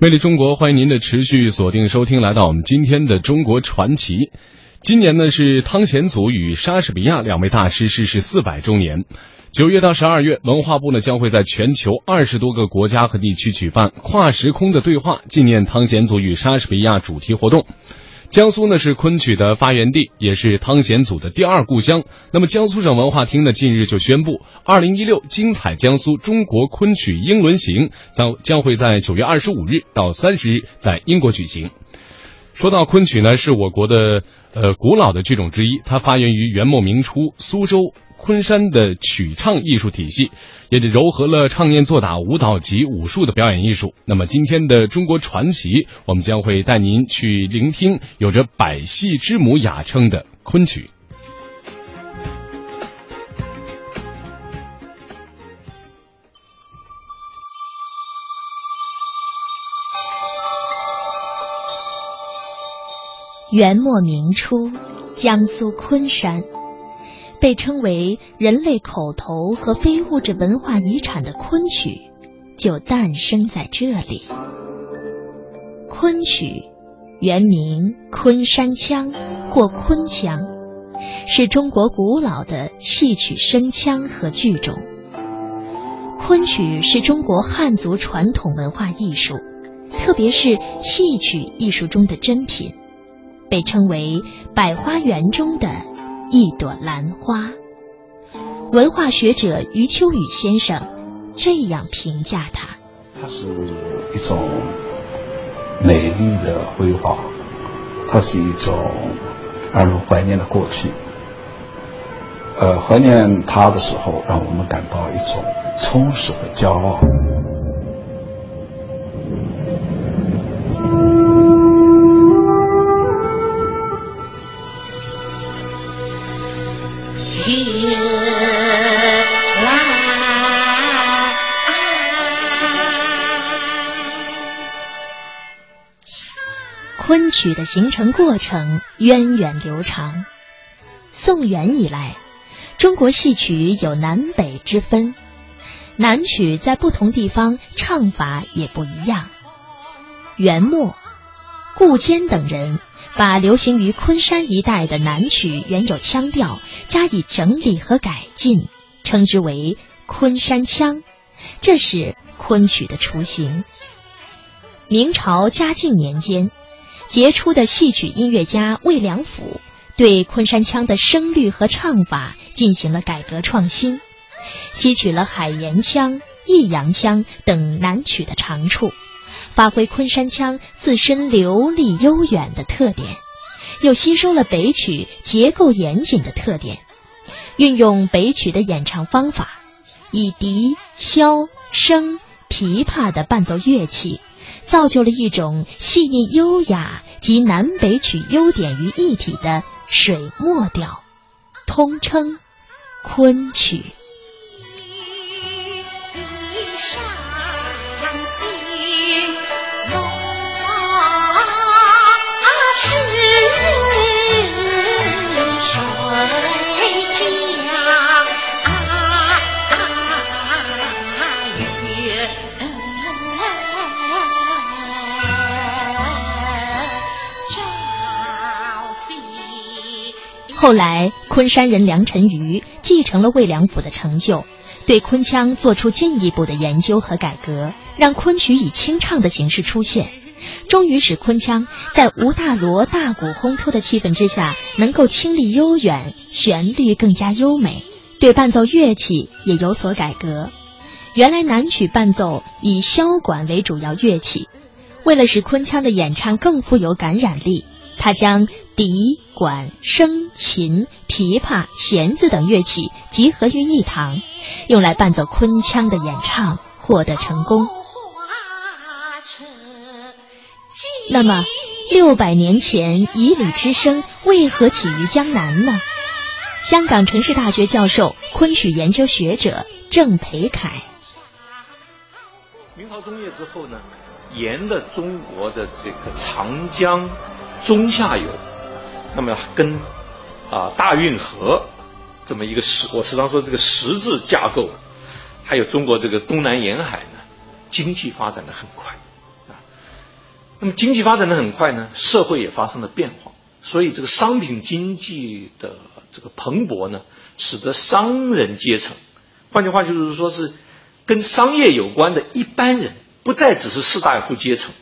魅力中国，欢迎您的持续锁定收听，来到我们今天的中国传奇。今年呢是汤显祖与莎士比亚两位大师逝世四百周年。九月到十二月，文化部呢将会在全球二十多个国家和地区举办跨时空的对话纪念汤显祖与莎士比亚主题活动。江苏呢是昆曲的发源地，也是汤显祖的第二故乡。那么江苏省文化厅呢近日就宣布，二零一六精彩江苏中国昆曲英伦行将将会在九月二十五日到三十日在英国举行。说到昆曲呢，是我国的呃古老的剧种之一，它发源于元末明初苏州。昆山的曲唱艺术体系，也糅合了唱念做打、舞蹈及武术的表演艺术。那么今天的中国传奇，我们将会带您去聆听有着“百戏之母”雅称的昆曲。元末明初，江苏昆山。被称为人类口头和非物质文化遗产的昆曲，就诞生在这里。昆曲原名昆山腔或昆腔，是中国古老的戏曲声腔和剧种。昆曲是中国汉族传统文化艺术，特别是戏曲艺术中的珍品，被称为百花园中的。一朵兰花，文化学者余秋雨先生这样评价它：它是一种美丽的辉煌，它是一种让人怀念的过去。呃，怀念它的时候，让我们感到一种充实和骄傲。昆曲的形成过程源远流长。宋元以来，中国戏曲有南北之分，南曲在不同地方唱法也不一样。元末，顾坚等人把流行于昆山一带的南曲原有腔调加以整理和改进，称之为昆山腔，这是昆曲的雏形。明朝嘉靖年间。杰出的戏曲音乐家魏良辅对昆山腔的声律和唱法进行了改革创新，吸取了海盐腔、弋阳腔等南曲的长处，发挥昆山腔自身流利悠远的特点，又吸收了北曲结构严谨的特点，运用北曲的演唱方法，以笛、箫、笙、琵琶的伴奏乐器。造就了一种细腻优雅及南北曲优点于一体的水墨调，通称昆曲。后来，昆山人梁辰瑜继承了魏良辅的成就，对昆腔做出进一步的研究和改革，让昆曲以清唱的形式出现，终于使昆腔在吴大锣大鼓烘托的气氛之下，能够清丽悠远，旋律更加优美。对伴奏乐器也有所改革，原来南曲伴奏以箫管为主要乐器，为了使昆腔的演唱更富有感染力。他将笛、管、笙、琴、琵琶、弦子等乐器集合于一堂，用来伴奏昆腔的演唱，获得成功。那么，六百年前以礼之声为何起于江南呢？香港城市大学教授、昆曲研究学者郑培凯。明朝中叶之后呢，沿着中国的这个长江。中下游，那么跟啊大运河这么一个十，我时常说这个十字架构，还有中国这个东南沿海呢，经济发展的很快啊。那么经济发展的很快呢，社会也发生了变化，所以这个商品经济的这个蓬勃呢，使得商人阶层，换句话就是说是跟商业有关的一般人，不再只是士大夫阶层，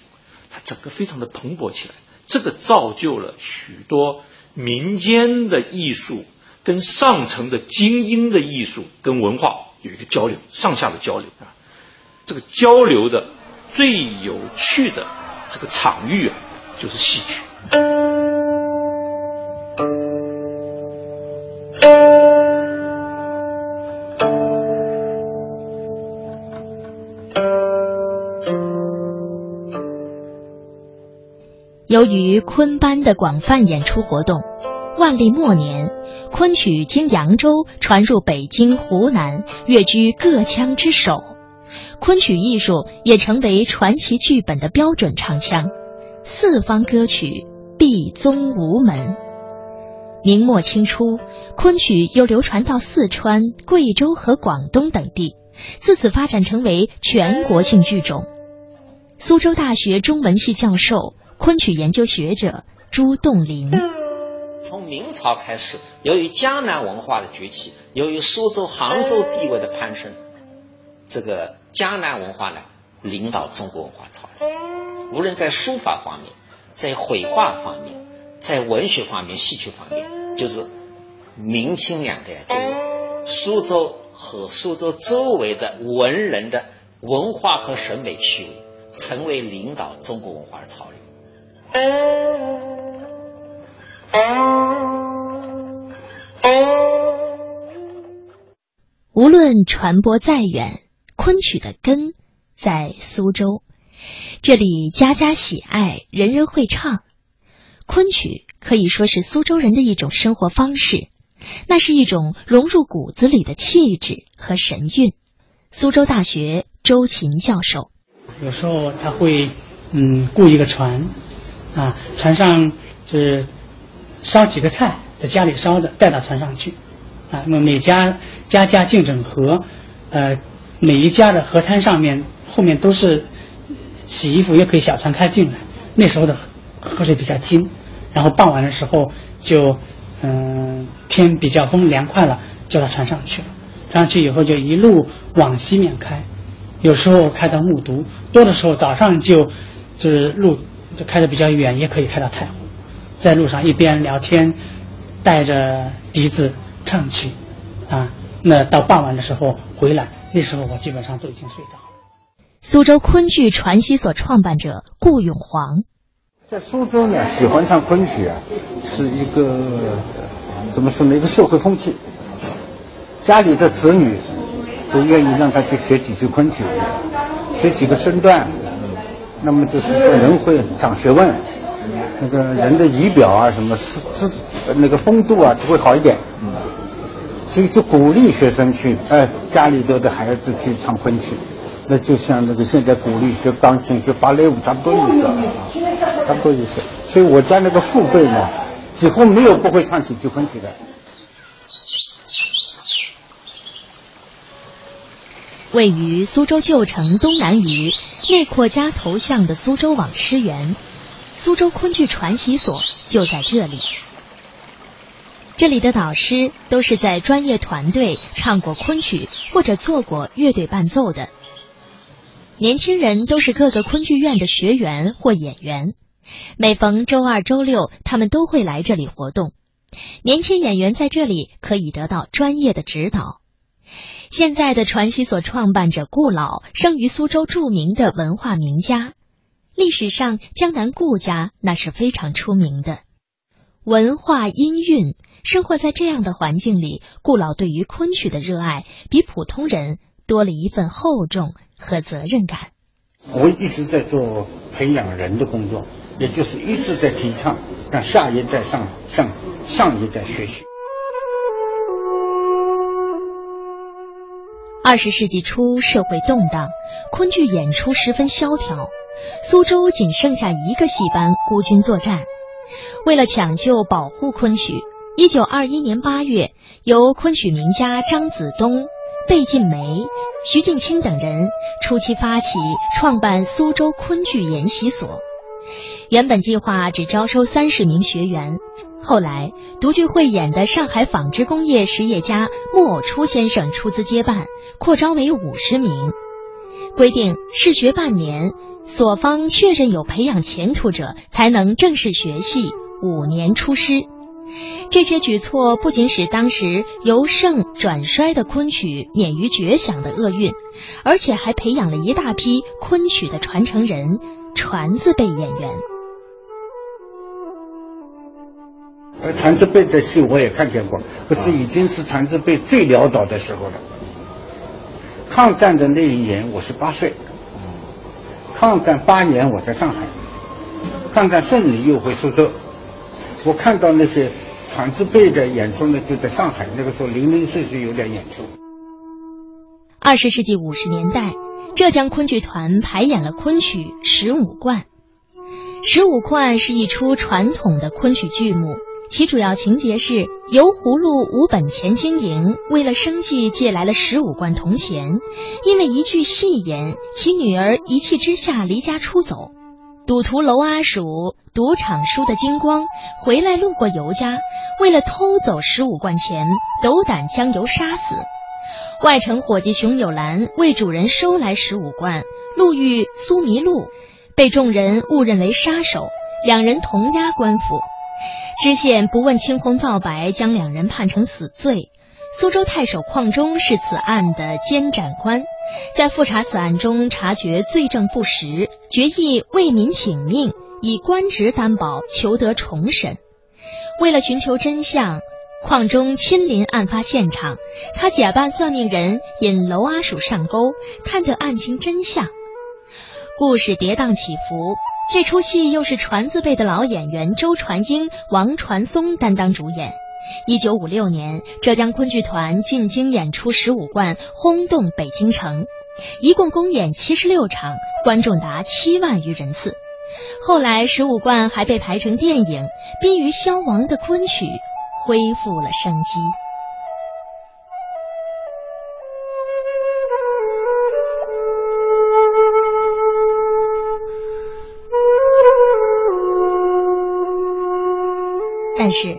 它整个非常的蓬勃起来，这个造就了许多民间的艺术跟上层的精英的艺术跟文化有一个交流，上下的交流啊，这个交流的最有趣的。这个场域啊，就是戏曲。由于昆班的广泛演出活动，万历末年，昆曲经扬州传入北京、湖南，跃居各腔之首。昆曲艺术也成为传奇剧本的标准唱腔，四方歌曲必宗无门。明末清初，昆曲又流传到四川、贵州和广东等地，自此发展成为全国性剧种。苏州大学中文系教授、昆曲研究学者朱栋林，从明朝开始，由于江南文化的崛起，由于苏州、杭州地位的攀升，这个。江南文化呢，领导中国文化潮流，无论在书法方面，在绘画方面，在文学方面、戏曲方面，就是明清两代就有苏州和苏州周围的文人的文化和审美趣味，成为领导中国文化的潮流。无论传播再远。昆曲的根在苏州，这里家家喜爱，人人会唱。昆曲可以说是苏州人的一种生活方式，那是一种融入骨子里的气质和神韵。苏州大学周琴教授，有时候他会嗯雇一个船啊，船上就是烧几个菜，在家里烧的，带到船上去啊。那么每家家家竞整河，呃。每一家的河滩上面后面都是洗衣服，也可以小船开进来。那时候的河水比较清，然后傍晚的时候就嗯天比较风凉快了，就到船上去了。上去以后就一路往西面开，有时候开到木渎，多的时候早上就就是路就开的比较远，也可以开到太湖，在路上一边聊天，带着笛子唱曲啊。那到傍晚的时候回来。那时候我基本上都已经睡着了。苏州昆剧传习所创办者顾永煌，在苏州呢，喜欢上昆曲啊，是一个怎么说呢？一个社会风气。家里的子女都愿意让他去学几句昆曲，学几个身段，那么就是说人会长学问，那个人的仪表啊，什么是是那个风度啊，就会好一点。所以就鼓励学生去，哎，家里头的孩子去唱昆曲，那就像那个现在鼓励学钢琴、学芭蕾舞差不多意思，差不多意思。所以我家那个父辈呢，几乎没有不会唱几句昆曲的。位于苏州旧城东南隅内扩家头巷的苏州网师园，苏州昆剧传习所就在这里。这里的导师都是在专业团队唱过昆曲或者做过乐队伴奏的，年轻人都是各个昆剧院的学员或演员。每逢周二、周六，他们都会来这里活动。年轻演员在这里可以得到专业的指导。现在的传习所创办者顾老，生于苏州著名的文化名家，历史上江南顾家那是非常出名的。文化音韵，生活在这样的环境里，顾老对于昆曲的热爱比普通人多了一份厚重和责任感。我一直在做培养人的工作，也就是一直在提倡让下一代上向上一代学习。二十世纪初，社会动荡，昆剧演出十分萧条，苏州仅剩下一个戏班孤军作战。为了抢救保护昆曲，一九二一年八月，由昆曲名家张子东、贝晋梅、徐静清等人初期发起创办苏州昆剧研习所，原本计划只招收三十名学员，后来独具慧眼的上海纺织工业实业家木偶初先生出资接办，扩招为五十名。规定试学半年，所方确认有培养前途者，才能正式学戏，五年出师。这些举措不仅使当时由盛转衰的昆曲免于绝响的厄运，而且还培养了一大批昆曲的传承人、传字辈演员。而传字辈的戏我也看见过，可是已经是传字辈最潦倒的时候了。抗战的那一年我是八岁，抗战八年我在上海，抗战胜利又回苏州，我看到那些传字辈的演出呢，就在上海，那个时候零零碎碎有点演出。二十世纪五十年代，浙江昆剧团排演了昆曲《十五贯》。《十五贯》是一出传统的昆曲剧目。其主要情节是油葫芦无本钱经营，为了生计借来了十五贯铜钱，因为一句戏言，其女儿一气之下离家出走。赌徒娄阿鼠赌场输得精光，回来路过尤家，为了偷走十五贯钱，斗胆将尤杀死。外城伙计熊有兰为主人收来十五贯，路遇苏迷禄，被众人误认为杀手，两人同押官府。知县不问青红皂白，将两人判成死罪。苏州太守邝忠是此案的监斩官，在复查此案中察觉罪证不实，决意为民请命，以官职担保，求得重审。为了寻求真相，邝忠亲临案发现场，他假扮算命人，引娄阿鼠上钩，探得案情真相。故事跌宕起伏。这出戏又是传字辈的老演员周传英、王传松担当主演。一九五六年，浙江昆剧团进京演出《十五贯》，轰动北京城，一共公演七十六场，观众达七万余人次。后来，《十五贯》还被排成电影，濒于消亡的昆曲恢复了生机。但是，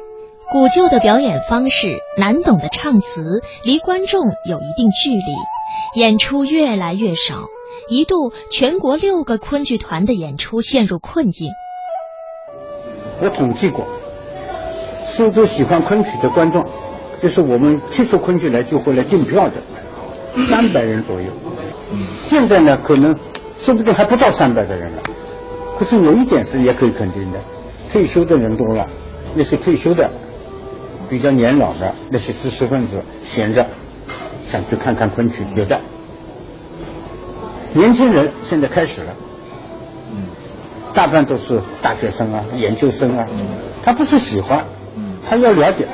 古旧的表演方式、难懂的唱词，离观众有一定距离，演出越来越少。一度，全国六个昆剧团的演出陷入困境。我统计过，苏州喜欢昆曲的观众，就是我们踢出昆剧来就会来订票的，三百人左右。现在呢，可能说不定还不到三百个人了。可是有一点是也可以肯定的，退休的人多了。那些退休的、比较年老的那些知识分子，闲着想去看看昆曲，有的。年轻人现在开始了，嗯，大半都是大学生啊、研究生啊，他不是喜欢，他要了解。